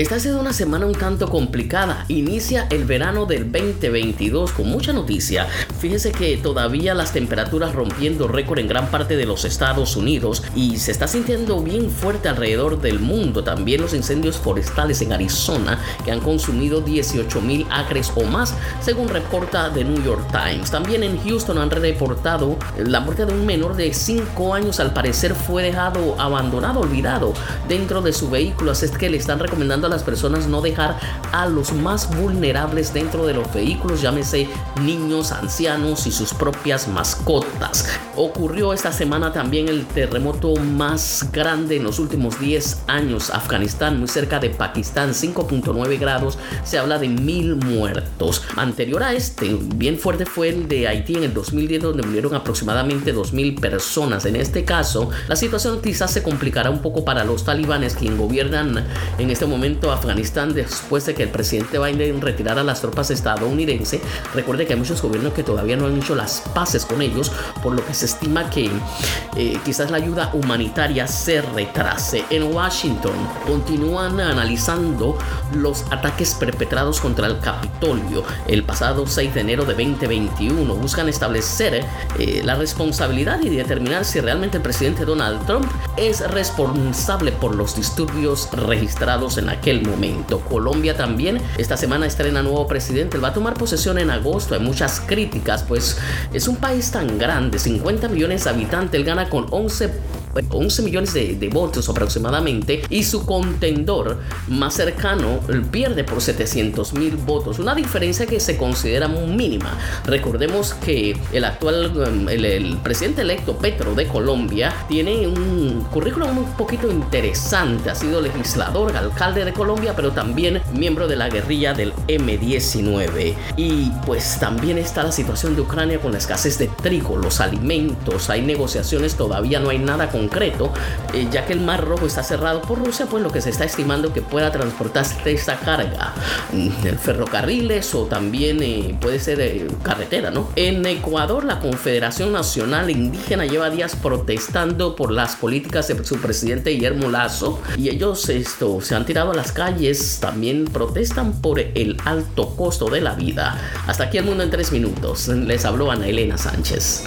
Esta ha sido una semana un tanto complicada. Inicia el verano del 2022 con mucha noticia. Fíjese que todavía las temperaturas rompiendo récord en gran parte de los Estados Unidos y se está sintiendo bien fuerte alrededor del mundo. También los incendios forestales en Arizona que han consumido 18 mil acres o más, según reporta The New York Times. También en Houston han reportado la muerte de un menor de 5 años. Al parecer fue dejado abandonado, olvidado dentro de su vehículo. Así es que le están recomendando las personas no dejar a los más vulnerables dentro de los vehículos, llámese niños, ancianos y sus propias mascotas. Ocurrió esta semana también el terremoto más grande en los últimos 10 años. Afganistán, muy cerca de Pakistán, 5.9 grados. Se habla de mil muertos. Anterior a este, bien fuerte fue el de Haití en el 2010, donde murieron aproximadamente 2.000 personas. En este caso, la situación quizás se complicará un poco para los talibanes, quien gobiernan en este momento Afganistán después de que el presidente Biden retirara las tropas estadounidenses. Recuerde que hay muchos gobiernos que todavía no han hecho las paces con ellos, por lo que se estima que eh, quizás la ayuda humanitaria se retrase. En Washington continúan analizando los ataques perpetrados contra el Capitolio el pasado 6 de enero de 2021. Buscan establecer eh, la responsabilidad y determinar si realmente el presidente Donald Trump es responsable por los disturbios registrados en aquel momento. Colombia también esta semana estrena nuevo presidente. Él va a tomar posesión en agosto. Hay muchas críticas, pues es un país tan grande, 50 millones de habitantes. Él gana con 11 11 millones de, votos aproximadamente y su contendor más cercano pierde por 700 mil votos, una diferencia que se considera mínima. Recordemos que el actual, um, el, presidente electo Petro de Colombia tiene un currículum un poquito interesante, ha sido legislador, alcalde de Colombia, pero también miembro de la guerrilla del M19. Y pues también está la situación de Ucrania con la escasez de trigo, los alimentos, hay negociaciones, todavía no hay nada con concreto, eh, ya que el Mar Rojo está cerrado por Rusia, pues lo que se está estimando que pueda transportarse esta carga mm, en ferrocarriles o también eh, puede ser eh, carretera, ¿no? En Ecuador, la Confederación Nacional Indígena lleva días protestando por las políticas de su presidente Guillermo Lazo y ellos esto, se han tirado a las calles, también protestan por el alto costo de la vida. Hasta aquí el mundo en tres minutos. Les habló Ana Elena Sánchez.